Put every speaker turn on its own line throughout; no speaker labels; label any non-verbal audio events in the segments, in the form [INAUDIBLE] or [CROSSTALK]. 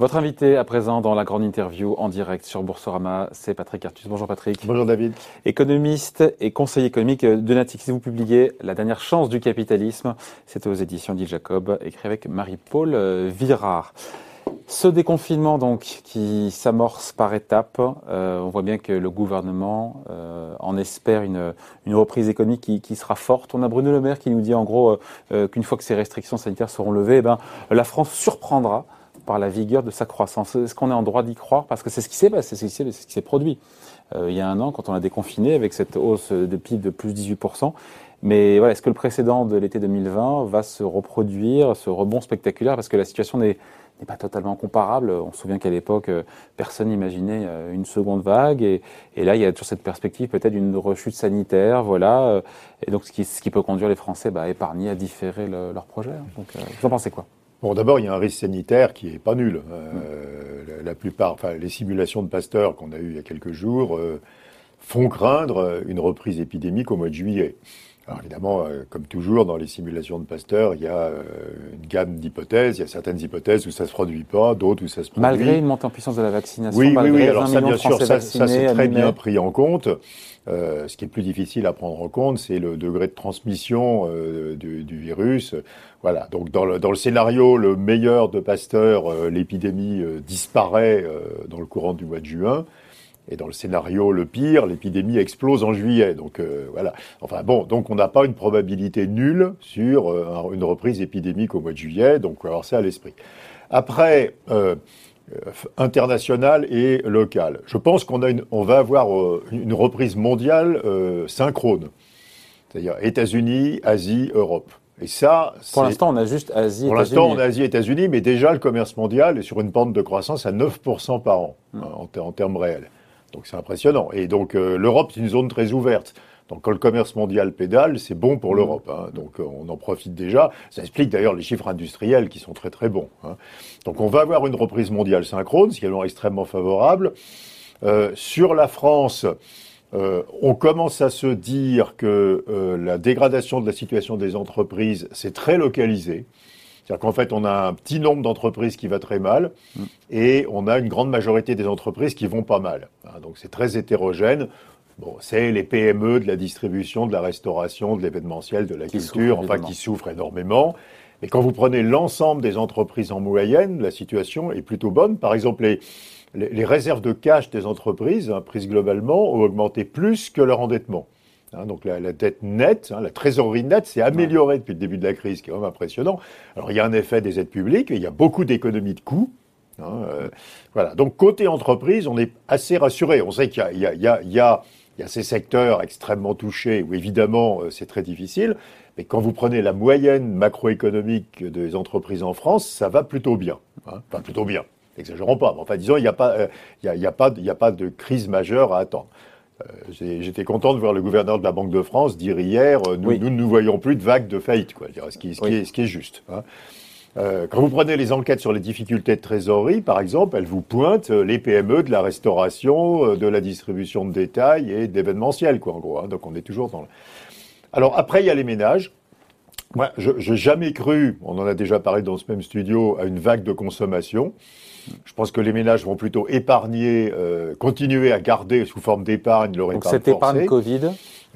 Votre invité à présent dans la grande interview en direct sur Boursorama, c'est Patrick Artus. Bonjour Patrick.
Bonjour David.
Économiste et conseiller économique de Natixis. Vous publiez La dernière chance du capitalisme. C'est aux éditions d'Il Jacob, écrit avec Marie-Paul Virard. Ce déconfinement donc qui s'amorce par étapes, euh, on voit bien que le gouvernement euh, en espère une, une reprise économique qui, qui, sera forte. On a Bruno Le Maire qui nous dit en gros euh, qu'une fois que ces restrictions sanitaires seront levées, eh ben, la France surprendra par la vigueur de sa croissance. Est-ce qu'on est en droit d'y croire? Parce que c'est ce qui s'est passé, c'est ce qui s'est produit. Euh, il y a un an, quand on a déconfiné avec cette hausse de PIB de plus 18%. Mais est-ce que le précédent de l'été 2020 va se reproduire, ce rebond spectaculaire? Parce que la situation n'est pas totalement comparable. On se souvient qu'à l'époque, euh, personne n'imaginait euh, une seconde vague. Et, là, il y a toujours cette perspective peut-être d'une rechute sanitaire. Voilà. Et donc, ce qui, peut conduire les Français bah, à épargner, à différer le, leur projet. Vous en pensez quoi?
Bon, d'abord, il y a un risque sanitaire qui est pas nul. Euh, la, plupart, enfin, les simulations de Pasteur qu'on a eues il y a quelques jours euh, font craindre une reprise épidémique au mois de juillet. Alors évidemment, euh, comme toujours dans les simulations de Pasteur, il y a euh, une gamme d'hypothèses. Il y a certaines hypothèses où ça se produit pas, d'autres où ça se produit.
Malgré une montée en puissance de la vaccination.
Oui, oui, oui. Alors ça, bien sûr, ça, ça c'est très bien pris en compte. Euh, ce qui est plus difficile à prendre en compte, c'est le degré de transmission euh, du, du, virus. Voilà. Donc dans le, dans le, scénario le meilleur de Pasteur, euh, l'épidémie disparaît dans le courant du mois de juin. Et dans le scénario le pire, l'épidémie explose en juillet. Donc euh, voilà. Enfin bon, donc on n'a pas une probabilité nulle sur euh, une reprise épidémique au mois de juillet. Donc on va avoir ça à l'esprit. Après, euh, international et local. Je pense qu'on a une, on va avoir une reprise mondiale synchrone. C'est-à-dire États-Unis, Asie, Europe. Et ça,
pour l'instant, on a juste Asie.
Pour l'instant, on a Asie, États-Unis, mais déjà le commerce mondial est sur une pente de croissance à 9% par an hmm. en, en termes réels. Donc c'est impressionnant. Et donc euh, l'Europe, c'est une zone très ouverte. Donc quand le commerce mondial pédale, c'est bon pour l'Europe. Hein. Donc euh, on en profite déjà. Ça explique d'ailleurs les chiffres industriels qui sont très très bons. Hein. Donc on va avoir une reprise mondiale synchrone, ce qui est extrêmement favorable. Euh, sur la France, euh, on commence à se dire que euh, la dégradation de la situation des entreprises, c'est très localisé. C'est-à-dire qu'en fait, on a un petit nombre d'entreprises qui va très mal mm. et on a une grande majorité des entreprises qui vont pas mal. Hein, donc c'est très hétérogène. Bon, c'est les PME de la distribution, de la restauration, de l'événementiel, de la culture, enfin qui souffrent énormément. Mais quand vous prenez l'ensemble des entreprises en moyenne, la situation est plutôt bonne. Par exemple, les, les, réserves de cash des entreprises, hein, prises globalement, ont augmenté plus que leur endettement. Hein, donc la, la, dette nette, hein, la trésorerie nette s'est améliorée depuis le début de la crise, ce qui est vraiment impressionnant. Alors il y a un effet des aides publiques, il y a beaucoup d'économies de coûts. Hein, euh, voilà. Donc côté entreprise, on est assez rassuré. On sait qu'il y, y, y, y a, ces secteurs extrêmement touchés où évidemment euh, c'est très difficile. Mais quand vous prenez la moyenne macroéconomique des entreprises en France, ça va plutôt bien. Hein, enfin plutôt bien. Exagérons pas. Enfin disons, il n'y a pas, euh, il y a, pas, il a pas de crise majeure à attendre. Euh, j'étais content de voir le gouverneur de la Banque de France dire hier, euh, nous, nous ne voyons plus de vagues de faillite, quoi, ce qui, ce qui, est, ce qui est, juste. Hein. Euh, quand vous prenez les enquêtes sur les difficultés de trésorerie, par exemple, elles vous pointent les PME de la restauration, de la distribution de détail et d'événementiel, quoi, en gros. Hein. Donc on est toujours dans. Le... Alors après, il y a les ménages. Moi, je n'ai jamais cru, on en a déjà parlé dans ce même studio, à une vague de consommation. Je pense que les ménages vont plutôt épargner, euh, continuer à garder sous forme d'épargne leur
Donc
épargne
cette épargne Covid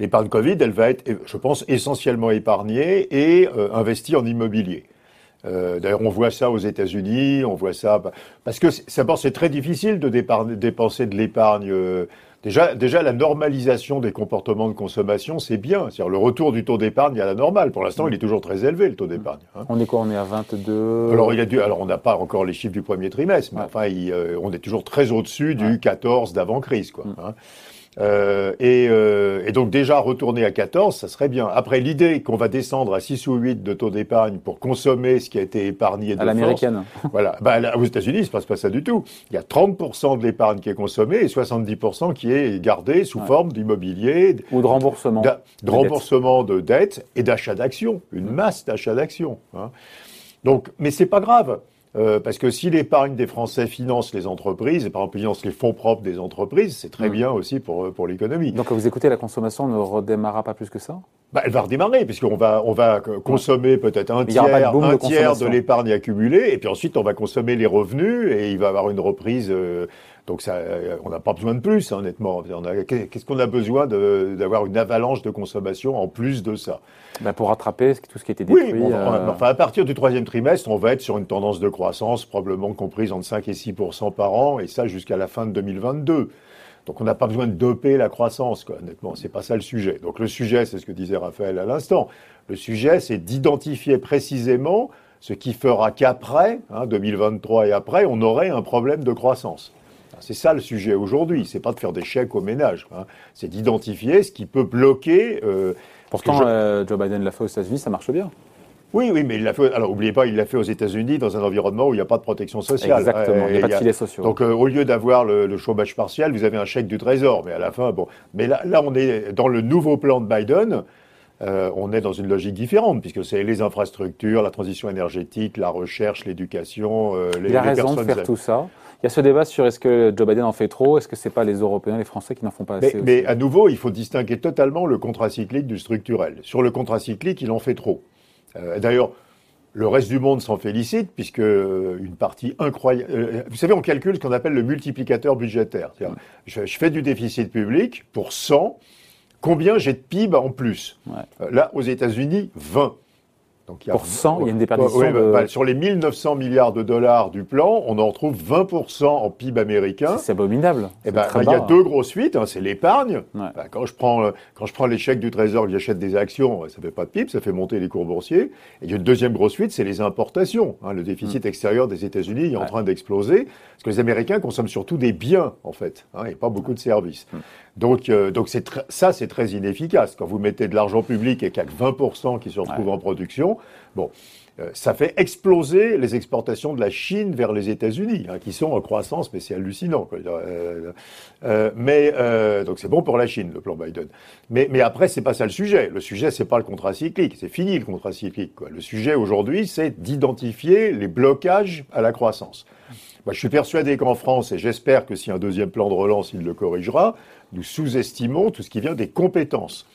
L'épargne Covid, elle va être, je pense, essentiellement épargnée et euh, investie en immobilier. Euh, D'ailleurs, on voit ça aux États-Unis, on voit ça parce que c'est très difficile de dépenser de l'épargne. Déjà, déjà, la normalisation des comportements de consommation, c'est bien. C'est-à-dire le retour du taux d'épargne à la normale. Pour l'instant, il est toujours très élevé, le taux d'épargne.
Hein. On est quoi? On est à 22
Alors, il a dû, alors on n'a pas encore les chiffres du premier trimestre, mais enfin, euh, on est toujours très au-dessus du 14 d'avant-crise. quoi. Mm. Hein. Euh, et, euh, et, donc déjà retourner à 14, ça serait bien. Après l'idée qu'on va descendre à 6 ou 8 de taux d'épargne pour consommer ce qui a été épargné de
à l'américaine. [LAUGHS]
Voilà. Bah, aux États-Unis, il se passe pas ça du tout. Il y a 30% de l'épargne qui est consommée et 70% qui est gardée sous forme d'immobilier
ou de remboursement,
de, remboursement de dettes et d'achat d'actions, une masse d'achats d'actions. Hein. Donc, mais c'est pas grave. Euh, parce que si l'épargne des Français finance les entreprises, et par exemple finance les fonds propres des entreprises, c'est très mmh. bien aussi pour, pour l'économie.
Donc quand vous écoutez, la consommation ne redémarrera pas plus que ça?
Bah, elle va redémarrer, puisqu'on va, on va consommer peut-être un tiers, un tiers de l'épargne accumulée, et puis ensuite on va consommer les revenus, et il va y avoir une reprise. Euh, donc ça, euh, on n'a pas besoin de plus, hein, honnêtement. Qu'est-ce qu'on a besoin d'avoir une avalanche de consommation en plus de ça?
Bah Pour rattraper tout ce qui était détruit.
Oui, euh, enfin, à partir du troisième trimestre, on va être sur une tendance de croissance probablement comprise entre 5 et 6% par an, et ça jusqu'à la fin de 2022. Donc on n'a pas besoin de doper la croissance, quoi, honnêtement. C'est pas ça le sujet. Donc le sujet, c'est ce que disait Raphaël à l'instant. Le sujet, c'est d'identifier précisément ce qui fera qu'après, hein, 2023 et après, on aurait un problème de croissance. C'est ça le sujet aujourd'hui. C'est pas de faire des chèques aux ménages. Hein. C'est d'identifier ce qui peut bloquer.
Euh, Pourtant, euh, Joe Biden l'a fait aux États-Unis, ça marche bien.
Oui, oui, mais il l'a fait. Alors, n'oubliez pas, il l'a fait aux États-Unis dans un environnement où il n'y a pas de protection sociale.
Exactement, il n'y a pas de filets sociaux.
Donc, euh, au lieu d'avoir le, chômage partiel, vous avez un chèque du Trésor. Mais à la fin, bon. Mais là, là on est dans le nouveau plan de Biden. Euh, on est dans une logique différente, puisque c'est les infrastructures, la transition énergétique, la recherche, l'éducation,
euh, les, il a raison de faire tout ça. Il y a ce débat sur est-ce que Joe Biden en fait trop, est-ce que c'est pas les Européens, les Français qui n'en font pas assez
mais, mais, à nouveau, il faut distinguer totalement le contrat cyclique du structurel. Sur le contrat cyclique, il en fait trop. D'ailleurs, le reste du monde s'en félicite puisque euh, une partie incroyable. Euh, vous savez, on calcule ce qu'on appelle le multiplicateur budgétaire. Je, je, fais du déficit public pour 100. Combien j'ai de PIB en plus? Euh, Là, aux États-Unis, 20.
Donc, il y a, pour 100, il y a une déperdition de...
Bah, sur les 1900 milliards de dollars du plan, on en retrouve 20% en PIB américain.
C'est abominable.
Et eh ben, bah, il y a deux grosses fuites. Hein, c'est l'épargne. Bah, quand je prends quand je prends les chèques du Trésor, j'achète des actions, ça fait pas de PIB, ça fait monter les cours boursiers. Et il y a une deuxième grosse fuite, c'est les importations. Hein, le déficit mm. extérieur des États-Unis est en train d'exploser parce que les Américains consomment surtout des biens en fait, hein, et pas beaucoup de services. Mm. Donc, euh, donc c'est ça, c'est très inefficace. Quand vous mettez de l'argent public et qu'il n'y a que 20% qui se retrouvent en production, bon, euh, ça fait exploser les exportations de la Chine vers les États-Unis, hein, qui sont en croissance, mais c'est hallucinant. Quoi. Euh, euh mais donc c'est bon pour la Chine, le plan Biden. Mais, mais après, c'est pas ça le sujet. Le sujet, c'est pas le contrat cyclique. C'est fini le contrat cyclique. Quoi. Le sujet aujourd'hui, c'est d'identifier les blocages à la croissance. Je suis persuadé qu'en France, et j'espère que si un deuxième plan de relance, il le corrigera, nous sous-estimons tout ce qui vient des compétences.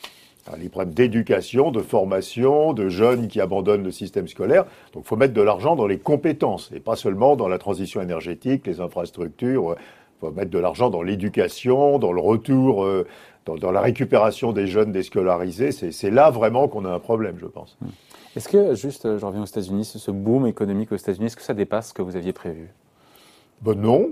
les problèmes d'éducation, de formation, de jeunes qui abandonnent le système scolaire. Donc il faut mettre de l'argent dans les compétences et pas seulement dans la transition énergétique, les infrastructures. Il faut mettre de l'argent dans l'éducation, dans le retour, euh, dans, la récupération des jeunes déscolarisés. C'est là vraiment qu'on a un problème, je pense.
Est-ce que, juste, euh, je reviens aux États-Unis, ce boom économique aux États-Unis, est-ce que ça dépasse ce que vous aviez prévu?
Ben Non,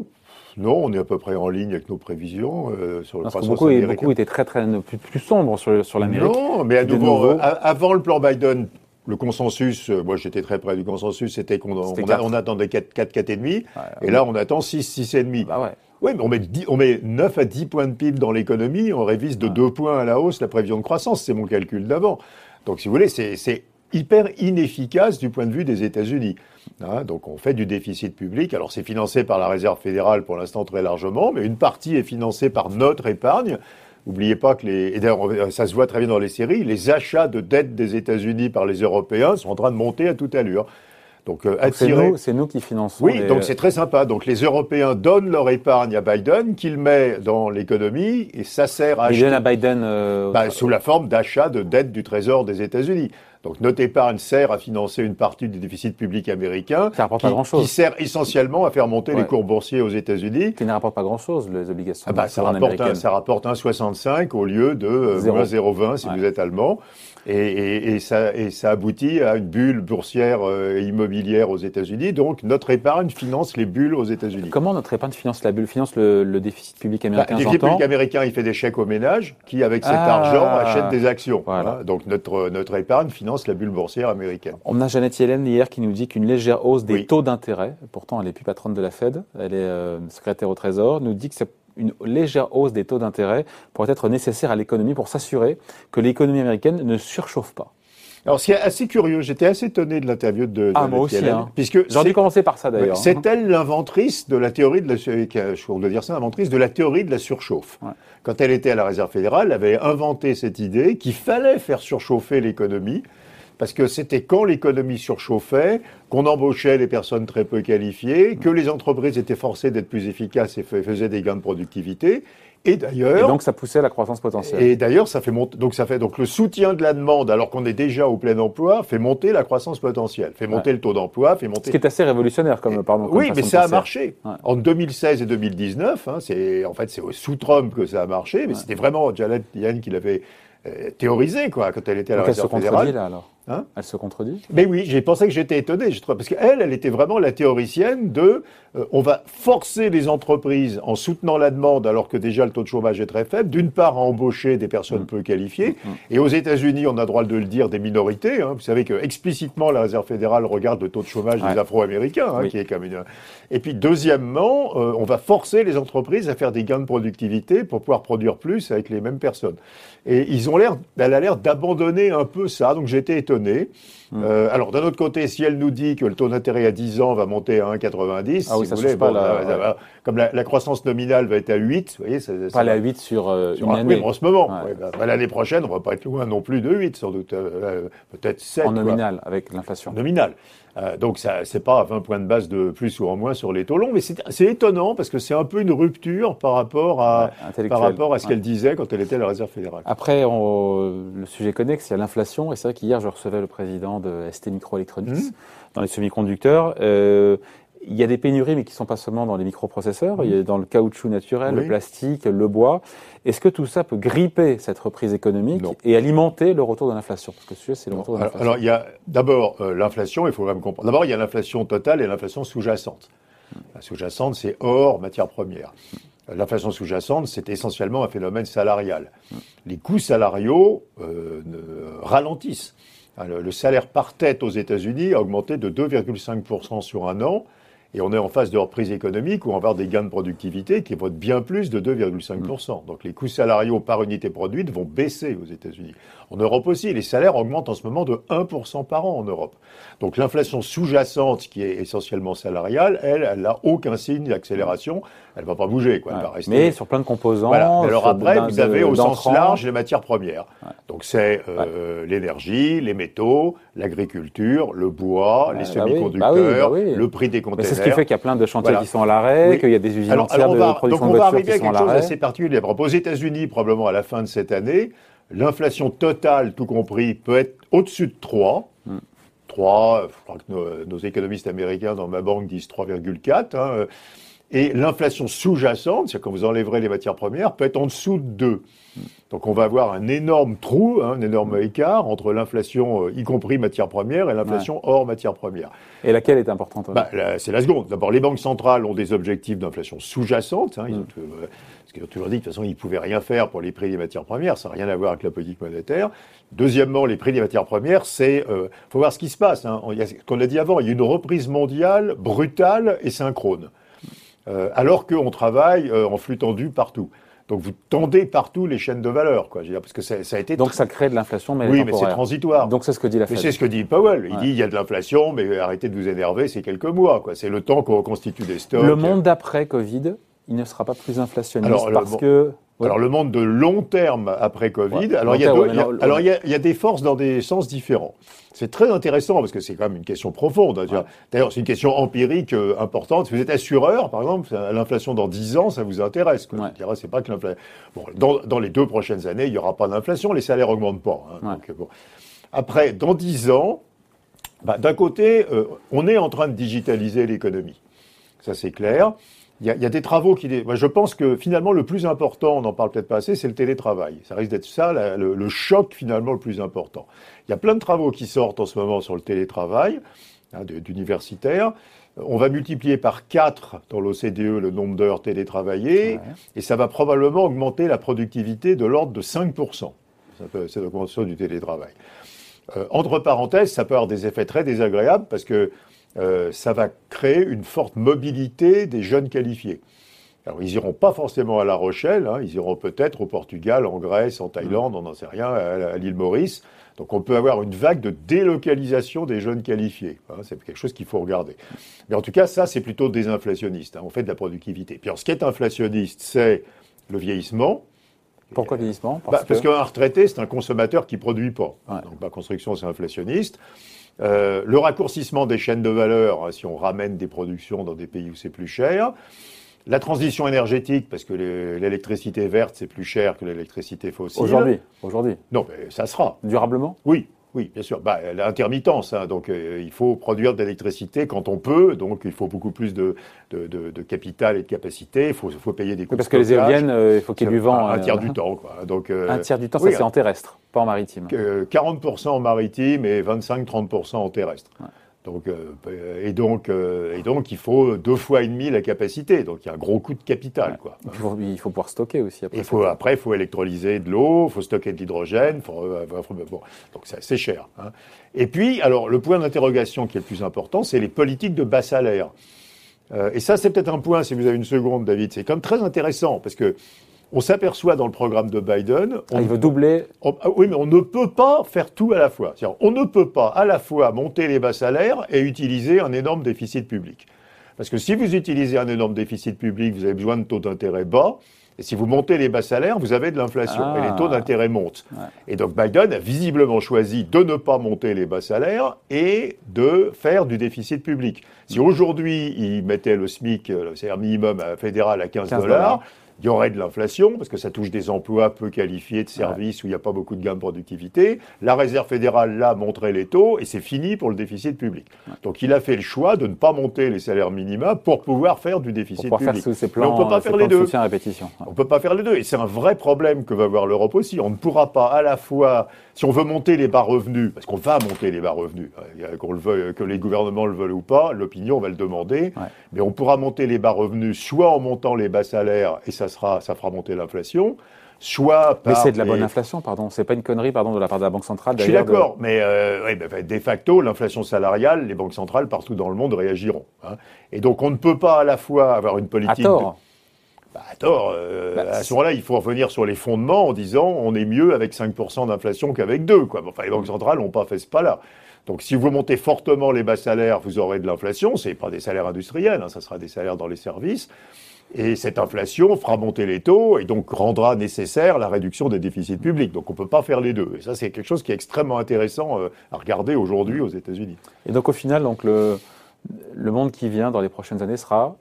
non, on est à peu près en ligne avec nos prévisions euh, sur le
Parce croissance beaucoup, beaucoup étaient très, très plus, plus sombres sur, sur l'Amérique.
Non, mais à nouveau, euh, avant le plan Biden, le consensus, euh, moi j'étais très près du consensus, c'était qu'on on, attendait 4, 4, 4,5, et là on attend 6, 6,5. Bah ouais. Oui, mais on met, on met 9 à 10 points de PIB dans l'économie, on révise de 2 points à la hausse la prévision de croissance, c'est mon calcul d'avant. Donc si vous voulez, c'est hyper inefficace du point de vue des États-Unis. Hein, donc on fait du déficit public. Alors c'est financé par la Réserve fédérale pour l'instant très largement, mais une partie est financée par notre épargne. N'oubliez pas que les, et d'ailleurs ça se voit très bien dans les séries, les achats de dettes des États-Unis par les Européens sont en train de monter à toute allure.
Donc, euh, attirer... c'est nous, qui finançons.
Oui, donc c'est très sympa. Donc les Européens donnent leur épargne à Biden, qu'il met dans l'économie, et ça sert à.
Il acheter... à Biden. Euh,
bah, sous la forme d'achat de dettes du Trésor des États-Unis. Donc notre épargne sert à financer une partie du déficit public américain.
Ça rapporte qui, pas grand-chose.
Qui sert essentiellement à faire monter les cours boursiers aux États-Unis.
Qui ne rapporte pas grand-chose, les obligations.
Ah bah, ça, rapporte un, ça rapporte 1,65 au lieu de euh, 0,20 si vous êtes allemand. Et, et, et, ça, et ça aboutit à une bulle boursière euh, immobilière aux États-Unis. Donc notre épargne finance les bulles aux États-Unis.
Comment notre épargne finance la bulle Finance le, le déficit public bah, américain bah,
Le déficit public américain, il fait des chèques aux ménages qui, avec cet ah. argent, achètent des actions. Voilà. Donc notre, notre épargne finance la bulle boursière américaine.
On a Jeannette Yellen hier qui nous dit qu'une légère hausse des taux d'intérêt, pourtant elle n'est plus patronne de la Fed, elle est euh, secrétaire au Trésor, nous dit que c'est une légère hausse des taux d'intérêt pourrait être nécessaire à l'économie pour s'assurer que l'économie américaine ne surchauffe pas.
Alors, ce qui est assez curieux, j'étais assez étonné de l'interview de
ah, moi aussi, hein.
puisque
j'aurais dû commencer par ça d'ailleurs.
C'est elle l'inventrice de la théorie de la, je dire ça, l'inventrice de la théorie de la surchauffe. Quand elle était à la Réserve fédérale, elle avait inventé cette idée qu'il fallait faire surchauffer l'économie parce que c'était quand l'économie surchauffait qu'on embauchait des personnes très peu qualifiées, que les entreprises étaient forcées d'être plus efficaces et faisaient des gains de productivité. Et d'ailleurs,
donc ça poussait la croissance potentielle.
Et d'ailleurs, ça fait monter, donc ça fait donc le soutien de la demande, alors qu'on est déjà au plein emploi, fait monter la croissance potentielle, fait monter le taux d'emploi, fait monter.
Ce qui est assez révolutionnaire comme pardon.
oui, mais ça a marché. En 2016 et 2019, hein, c'est en fait c'est sous Trump que ça a marché, mais c'était vraiment Janet Yellen qui l'avait euh, théorisé quoi quand elle était à la Réserve fédérale.
Là, alors. Hein elle se contredit?
Mais oui, j'ai pensé que j'étais étonné, je parce qu'elle, elle était vraiment la théoricienne de euh, on va forcer les entreprises en soutenant la demande alors que déjà le taux de chômage est très faible, d'une part à embaucher des personnes mm. peu qualifiées, mm. et aux États-Unis, on a droit de le dire, des minorités. Hein. vous savez que explicitement la Réserve fédérale regarde le taux de chômage des Afro-Américains, hein, qui est comme une. Et puis deuxièmement, euh, on va forcer les entreprises à faire des gains de productivité pour pouvoir produire plus avec les mêmes personnes. Et ils ont l'air, elle a l'air d'abandonner un peu ça, donc j'étais étonné Hmm. Euh, alors, d'un autre côté, si elle nous dit que le taux d'intérêt à 10 ans va monter à 1,90,
ah oui, si vous voulez, pas
comme la, croissance nominale va être à 8, vous voyez,
ça, pas à 8 sur, euh, une année.
Oui, en ce moment. Bah, bah, l'année prochaine, on va pas être loin non plus de 8, sans doute. Euh, peut-être 7.
En nominal, avec l'inflation.
Nominal. Euh, donc, ça, c'est pas 20 points de base de plus ou en moins sur les taux longs, mais c'est, étonnant parce que c'est un peu une rupture par rapport à, par rapport à ce qu'elle disait quand elle était à la Réserve fédérale.
Après, le sujet connexe, il y a l'inflation, et c'est vrai qu'hier, je recevais le président de ST Microelectronics mmh. dans les semi-conducteurs. Euh, il y a des pénuries, mais qui ne sont pas seulement dans les microprocesseurs. Il y a dans le caoutchouc naturel, le plastique, le bois. Est-ce que tout ça peut gripper cette reprise économique et alimenter le retour de l'inflation? Parce que ce sujet, c'est le retour de l'inflation.
Alors, il y a d'abord euh, l'inflation, il faut même comprendre. D'abord, il y a l'inflation totale et l'inflation sous-jacente. La sous-jacente, c'est hors matière première. L'inflation sous-jacente, c'est essentiellement un phénomène salarial. Les coûts salariaux euh, ralentissent. Le salaire par tête aux États-Unis a augmenté de 2,5% sur un an et on est en phase de reprise économique où on va avoir des gains de productivité qui vont être bien plus de 2,5%. Donc les coûts salariaux par unité produite vont baisser aux États-Unis. En Europe aussi, les salaires augmentent en ce moment de 1% par an en Europe. Donc l'inflation sous-jacente, qui est essentiellement salariale, elle, elle n'a aucun signe d'accélération. Elle ne va pas bouger. Quoi. Elle va
rester... Mais sur plein de composants.
Alors après, vous avez au sens large les matières premières. Donc c'est euh, l'énergie, les métaux, l'agriculture, le bois, les bah semi-conducteurs, bah bah le prix des conteneurs.
Ce qui fait qu'il y a plein de chantiers qui sont à l'arrêt, qu'il y a des usines entières de production de voitures qui sont à l'arrêt. On va arriver à quelque chose
d'assez particulier. Aux États-Unis, probablement à la fin de cette année, L'inflation totale, tout compris, peut être au-dessus de 3. 3, hmm. je crois que nos, économistes américains dans ma banque disent 3,4. Hein. Et l'inflation sous-jacente, c'est-à-dire quand vous enlèverez les matières premières, peut être en dessous de 2. Donc on va avoir un énorme trou, hein, un énorme écart entre l'inflation, euh, y compris matières premières, et l'inflation hors matières premières.
Et laquelle est importante
bah, C'est la seconde. D'abord, les banques centrales ont des objectifs d'inflation sous-jacente. Hein, ils mm. ont, euh, parce qu'ils ont toujours dit de toute façon, ils ne pouvaient rien faire pour les prix des matières premières. Ça n'a rien à voir avec la politique monétaire. Deuxièmement, les prix des matières premières, c'est... Il euh, faut voir ce qui se passe. Hein. Qu'on a dit avant, il y a une reprise mondiale brutale et synchrone. Euh, alors qu'on travaille euh, en flux tendu partout. Donc vous tendez partout les chaînes de valeur, quoi. Je veux dire, parce que ça, a été.
Donc ça crée de l'inflation, mais
oui, mais c'est transitoire.
Donc c'est ce que dit la Fed.
C'est ce que dit Powell. Il dit il y a de l'inflation, mais arrêtez de vous énerver, c'est quelques mois, quoi. C'est le temps qu'on reconstitue des stocks.
Le monde d'après Covid, il ne sera pas plus inflationniste parce que
alors le monde de long terme après Covid, alors, il y, a alors, il, y a, des forces dans des sens différents. C'est très intéressant parce que c'est quand même une question profonde. Hein, D'ailleurs, c'est une question empirique euh, importante. Si vous êtes assureur, par exemple, l'inflation dans 10 ans, ça vous intéresse. C'est pas que l'inflation. Bon, dans, dans, les deux prochaines années, il n'y aura pas d'inflation, les salaires augmentent pas. Hein, donc, bon. Après, dans 10 ans, bah, d'un côté, euh, on est en train de digitaliser l'économie. Ça, c'est clair. Il y, a, des travaux qui. je pense que finalement, le plus important, on n'en parle peut-être pas assez, c'est le télétravail. Ça risque d'être ça, le, choc finalement le plus important. Il y a plein de travaux qui sortent en ce moment sur le télétravail, hein, d'universitaires. On va multiplier par 4 dans l'OCDE le nombre d'heures télétravaillées, et ça va probablement augmenter la productivité de l'ordre de 5%. C'est l'augmentation du télétravail. Euh, entre parenthèses, ça peut avoir des effets très désagréables parce que euh, ça va créer une forte mobilité des jeunes qualifiés. Alors, ils iront pas forcément à La Rochelle, hein, ils iront peut-être au Portugal, en Grèce, en Thaïlande, on n'en sait rien, à, l'île Maurice. Donc, on peut avoir une vague de délocalisation des jeunes qualifiés. Hein, c'est quelque chose qu'il faut regarder. Mais en tout cas, ça, c'est plutôt désinflationniste. Hein, on fait de la productivité. Puis, alors, ce qui est inflationniste, c'est le vieillissement.
Pourquoi vieillissement?
Parce, bah, qu'un retraité, c'est un consommateur qui produit pas. Donc, ma construction, c'est inflationniste. Euh, le raccourcissement des chaînes de valeur, hein, si on ramène des productions dans des pays où c'est plus cher. La transition énergétique, parce que l'électricité verte, c'est plus cher que l'électricité fossile.
Aujourd'hui, aujourd'hui.
Non, mais ça sera.
Durablement?
Oui, oui, bien sûr. Bah, L'intermittence, hein, donc euh, il faut produire de l'électricité quand on peut, donc il faut beaucoup plus de, de, de, capital et de capacité. Il faut, faut payer des coûts.
parce que les éoliennes, euh, il faut qu'il y ait du vent. [LAUGHS]
Un, tiers du temps, quoi.
Donc, un tiers du temps, ça c'est en terrestre, pas en maritime.
40% en maritime et 25-30% en terrestre. Donc, euh, et, donc, euh, et donc, il faut deux fois et demi la capacité. Donc, il y a un gros coût de capital. Quoi.
Il, faut, pouvoir stocker aussi.
Après, il faut, après, il faut électrolyser de l'eau, il faut stocker de l'hydrogène. Euh, bon, donc, c'est cher. Hein. Et puis, alors, le point d'interrogation qui est le plus important, c'est les politiques de bas salaire. et ça, c'est peut-être un point, si vous avez une seconde, David. C'est quand même très intéressant parce que on s'aperçoit dans le programme de Biden.
On, ah, il veut doubler.
Ah oui, mais on ne peut pas faire tout à la fois. On ne peut pas à la fois monter les bas salaires et utiliser un énorme déficit public. Parce que si vous utilisez un énorme déficit public, vous avez besoin de taux d'intérêt bas. Et si vous montez les bas salaires, vous avez de l'inflation et les taux ah. d'intérêt montent. Et donc Biden a visiblement choisi de ne pas monter les bas salaires et de faire du déficit public. Si aujourd'hui il mettait le SMIC, le salaire minimum fédéral à 15, dollars, il y aurait de l'inflation, parce que ça touche des emplois peu qualifiés de services où il n'y a pas beaucoup de gains de productivité. La Réserve fédérale, là, montrait les taux, et c'est fini pour le déficit public. Donc il a fait le choix de ne pas monter les salaires minima pour pouvoir faire du déficit
pour
public.
Faire ses plans, Mais on peut pas faire les deux. Répétition.
On peut pas faire les deux. Et c'est un vrai problème que va avoir l'Europe aussi. On ne pourra pas à la fois, si on veut monter les bas revenus, parce qu'on va monter les bas revenus, euh, qu'on le veuille, que les gouvernements le veulent ou pas, l'opinion va le demander, mais on pourra monter les bas revenus soit en montant les bas salaires, et ça ça, fera monter l'inflation. Soit
mais c'est de la bonne inflation, pardon. C'est pas une connerie, pardon, de la part de la Banque centrale.
Je suis d'accord, mais euh, de facto, l'inflation salariale, les banques centrales partout dans le monde réagiront. Hein. Et donc, on ne peut pas à la fois avoir une politique.
À tort.
Bah, à tort. Euh, bah, à ce moment-là, il faut revenir sur les fondements en disant on est mieux avec 5% d'inflation qu'avec 2. Quoi. Enfin, les banques centrales n'ont pas fait ce pas-là. Donc, si vous montez fortement les bas salaires, vous aurez de l'inflation. C'est pas des salaires industriels, hein, ça sera des salaires dans les services. Et cette inflation fera monter les taux et donc rendra nécessaire la réduction des déficits publics. Donc on ne peut pas faire les deux. Et ça, c'est quelque chose qui est extrêmement intéressant euh, à regarder aujourd'hui aux États-Unis.
Et donc au final, le monde qui vient dans les prochaines années sera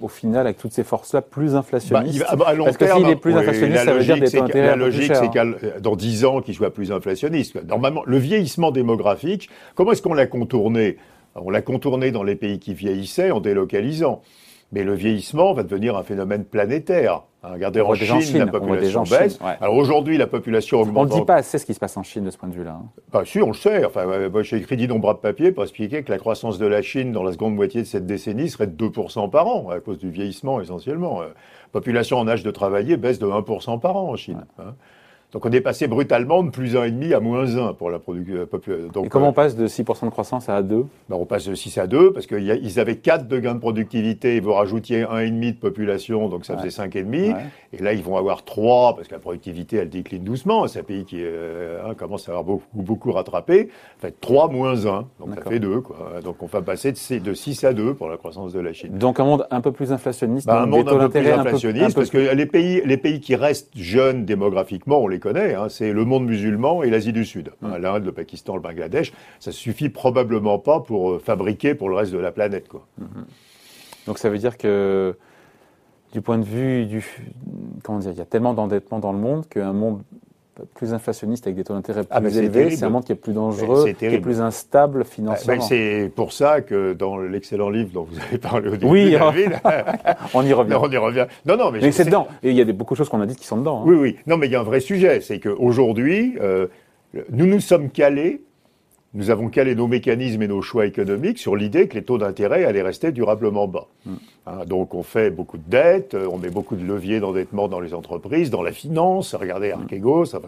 au final, avec toutes ces forces-là, plus inflationniste
bah, à long
Parce que s'il est plus inflationniste, ça veut dire des taux d'intérêt
La logique, c'est que dans 10 ans, qu'il soit plus inflationniste. Normalement, le vieillissement démographique, comment est-ce qu'on l'a contourné? On l'a contourné dans les pays qui vieillissaient en délocalisant. Mais le vieillissement va devenir un phénomène planétaire. Hein, regardez en Chine, la population baisse. Alors aujourd'hui, la population augmente.
On ne dit pas assez ce qui se passe en Chine de ce point de vue-là. Hein.
Bah, si, on le sait. Enfin, moi, j'ai écrit 10 nombres de papier pour expliquer que la croissance de la Chine dans la seconde moitié de cette décennie serait de 2% par an, à cause du vieillissement essentiellement. La euh, population en âge de travailler baisse de 1% par an en Chine. Hein. Donc on est passé brutalement de plus 1,5 à moins 1 pour la production.
Euh, donc, Et comment on euh, passe de 6% de croissance à 2
ben On passe de 6 à 2 parce qu'ils avaient 4 de gains de productivité, vous rajoutiez 1,5 de population, donc ça faisait 5,5. Et là, ils vont avoir 3 parce que la productivité, elle décline doucement. C'est un pays qui euh, hein, commence à avoir beaucoup, beaucoup rattrapé. fait 3 moins 1, donc ça fait 2. Quoi. Donc on va passer de 6 à 2 pour la croissance de la Chine.
Donc un monde un peu plus inflationniste.
Ben, un monde un peu plus inflationniste parce que les pays, les pays qui restent jeunes démographiquement, on les connaît, hein, c'est le monde musulman et l'Asie du Sud. Hein, L'Inde, le Pakistan, le Bangladesh, ça suffit probablement pas pour euh, fabriquer pour le reste de la planète. Quoi.
Mm-hmm. Donc ça veut dire que du point de vue du comment dire, il y a tellement d'endettement dans le monde qu'un monde plus inflationniste avec des taux d'intérêt ah, plus élevés, c'est un monde qui est plus dangereux, qui est plus instable financièrement.
c'est pour ça que dans l'excellent livre dont vous avez parlé au début,
oui, [LAUGHS] on y revient.
on y revient. Non, non,
mais, mais c'est dedans. Et il y a des, beaucoup de choses qu'on a dites qui sont dedans. Hein.
Oui, oui. Non, mais il y a un vrai sujet, c'est qu'aujourd'hui, euh, nous nous sommes calés nous avons calé nos mécanismes et nos choix économiques sur l'idée que les taux d'intérêt allaient rester durablement bas. Mm. Hein, donc on fait beaucoup de dettes, on met beaucoup de leviers d'endettement dans les entreprises, dans la finance. Regardez mm. Archegos. Ça,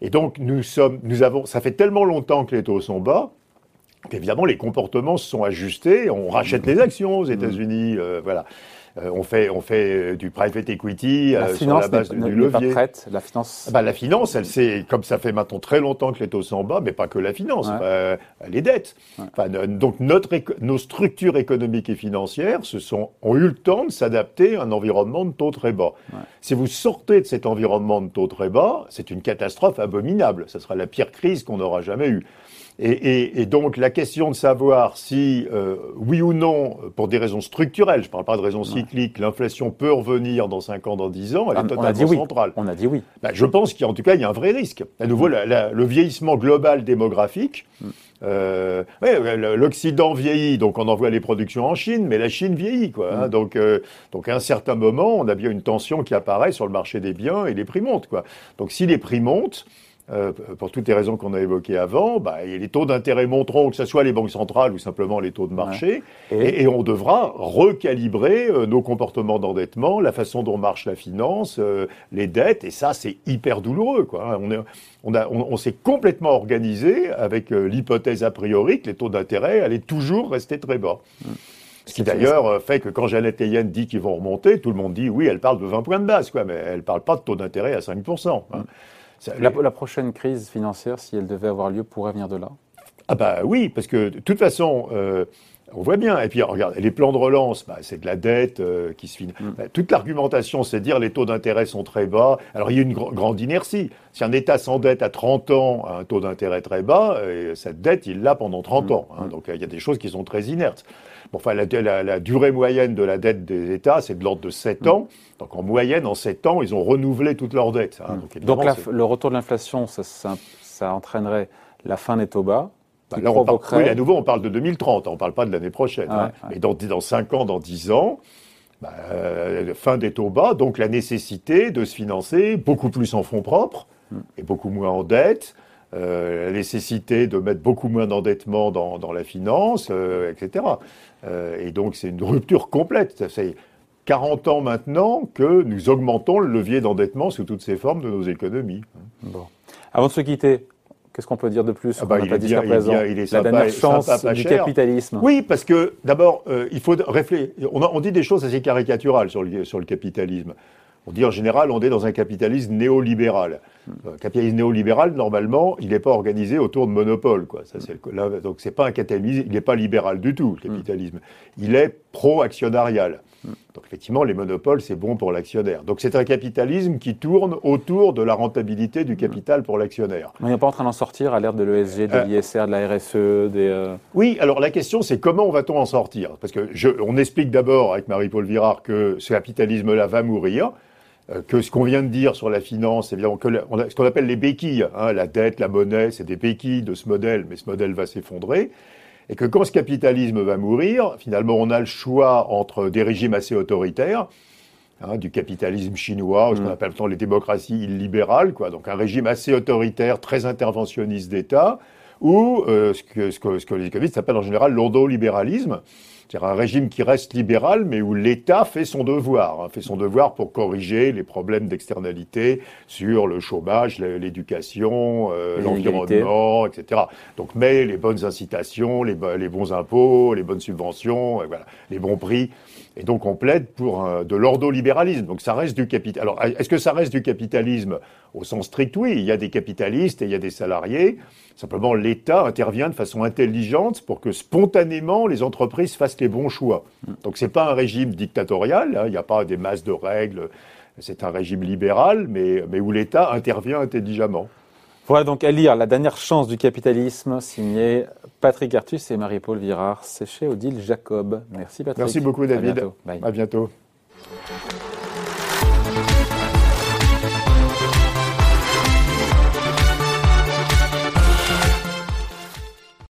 Et donc nous sommes, nous avons, ça fait tellement longtemps que les taux sont bas qu'évidemment les comportements se sont ajustés. On rachète les actions aux. États-Unis, euh, voilà. Euh, on fait, on fait euh, du private equity
la sur la base du levier. Pas prête, la finance.
Ah bah, la finance, elle c'est comme ça fait maintenant très longtemps que les taux sont bas, mais pas que la finance, les dettes. donc notre, nos structures économiques et financières se sont, ont eu le temps de s'adapter à un environnement de taux très bas. Si vous sortez de cet environnement de taux très bas, c'est une catastrophe abominable. Ce sera la pire crise qu'on aura jamais eue. Et, donc la question de savoir si, euh, oui ou non, pour des raisons structurelles, je ne parle pas de raisons cycliques, l'inflation peut revenir dans 5 ans, dans 10 ans, elle est ah, totalement centrale.
On a dit oui.
Ben, je pense qu'en tout cas, il y a un vrai risque. À nouveau, le vieillissement global démographique. Mm. Euh, L'Occident vieillit, donc on envoie les productions en Chine, mais la Chine vieillit, quoi. Hein. Mm. donc, euh, donc à un certain moment, on a bien une tension qui apparaît sur le marché des biens et les prix montent, quoi. Donc si les prix montent, euh, pour toutes les raisons qu'on a évoquées avant, bah, les taux d'intérêt monteront, que ce soit les banques centrales ou simplement les taux de marché, et... on devra recalibrer euh, nos comportements d'endettement, la façon dont marche la finance, euh, les dettes, et ça c'est hyper douloureux. Quoi. On, est, on, a, on, s'est complètement organisé avec l'hypothèse a priori que les taux d'intérêt allaient toujours rester très bas. Mm. Ce qui d'ailleurs fait que quand Jeannette Yellen dit qu'ils vont remonter, tout le monde dit oui, elle parle de 20 points de base, quoi, mais elle ne parle pas de taux d'intérêt à 5%. Hein. Mm.
La, prochaine crise financière, si elle devait avoir lieu, pourrait venir de là?
Ah bah oui, parce que de toute façon, euh, on voit bien. Et puis regarde, les plans de relance, bah, c'est de la dette euh, qui se finit. Mm. Bah, toute l'argumentation, c'est dire les taux d'intérêt sont très bas. Alors il y a une grande inertie. Si un État s'endette à 30 ans à un taux d'intérêt très bas, euh, cette dette, il l'a pendant 30 mm. ans. Hein. Donc il y a des choses qui sont très inertes enfin, la, durée moyenne de la dette des États, c'est de l'ordre de 7 mm. ans. Donc en moyenne, en 7 ans, ils ont renouvelé toute leur dette.
Hein. Mm. Donc, le retour de l'inflation, ça, entraînerait la fin des taux bas.
Bah, là, oui, à nouveau, on parle de 2030, on ne parle pas de l'année prochaine. Ah hein. Mais dans, dans 5 ans, dans 10 ans, bah, euh, fin des taux bas, donc la nécessité de se financer beaucoup plus en fonds propres et beaucoup moins en dette. Euh, la nécessité de mettre beaucoup moins d'endettement dans, dans, la finance, euh, etc. Et donc c'est une rupture complète. C'est 40 ans maintenant que nous augmentons le levier d'endettement sous toutes ses formes de nos économies.
Bon. Avant de se quitter, Qu'est-ce qu'on peut dire de plus ah bah, il, est dit présent il, est, La dernière chance du capitalisme.
Oui, parce que d'abord, il faut réfléchir. On, on, dit des choses assez caricaturales sur le, sur le capitalisme. On dit en général, on est dans un capitalisme néolibéral. Un euh, capitalisme néolibéral, normalement, il n'est pas organisé autour de monopoles. Quoi. Ça, le, donc, c'est pas un capitalisme, il n'est pas libéral du tout, le capitalisme. Il est pro-actionnarial. Donc, effectivement, les monopoles, c'est bon pour l'actionnaire. Donc, c'est un capitalisme qui tourne autour de la rentabilité du capital pour l'actionnaire.
On n'est pas en train d'en sortir à l'ère de l'ESG, de euh, l'ISR, de la RSE, des. Euh,
oui, alors la question, c'est comment va-t-on en sortir? Parce que je, on explique d'abord avec Marie-Paul Virard que ce capitalisme-là va mourir. Euh, que ce qu'on vient de dire sur la finance, évidemment, que ce qu'on appelle les béquilles, hein, la dette, la monnaie, c'est des béquilles de ce modèle, mais ce modèle va s'effondrer, et que quand ce capitalisme va mourir, finalement, on a le choix entre des régimes assez autoritaires, hein, du capitalisme chinois, ou ce qu'on mm. appelle les démocraties illibérales, quoi, donc un régime assez autoritaire, très interventionniste d'État, ou euh, ce, que, ce, que, ce, que, les économistes appellent en général l'ordolibéralisme, c'est-à-dire un régime qui reste libéral, mais où l'État fait son devoir, hein, fait son devoir pour corriger les problèmes d'externalité sur le chômage, l'éducation, euh, l'environnement, etc. Donc, mais les bonnes incitations, les, les bons impôts, les bonnes subventions, et voilà, les bons prix. Et donc, on plaide pour de l'ordolibéralisme. Donc, ça reste du capitalisme. Alors, est-ce que ça reste du capitalisme? Au sens strict Oui, il y a des capitalistes et il y a des salariés. Simplement, l'État intervient de façon intelligente pour que spontanément les entreprises fassent les bons choix. Donc, c'est pas un régime dictatorial. Hein. il n'y a pas des masses de règles. C'est un régime libéral, mais, mais où l'État intervient intelligemment.
Voilà donc à lire La dernière chance du capitalisme, signé Patrick Artus et Marie-Paul Virard. C'est chez Odile Jacob. Merci Patrick.
Merci beaucoup David. À bientôt. À bientôt.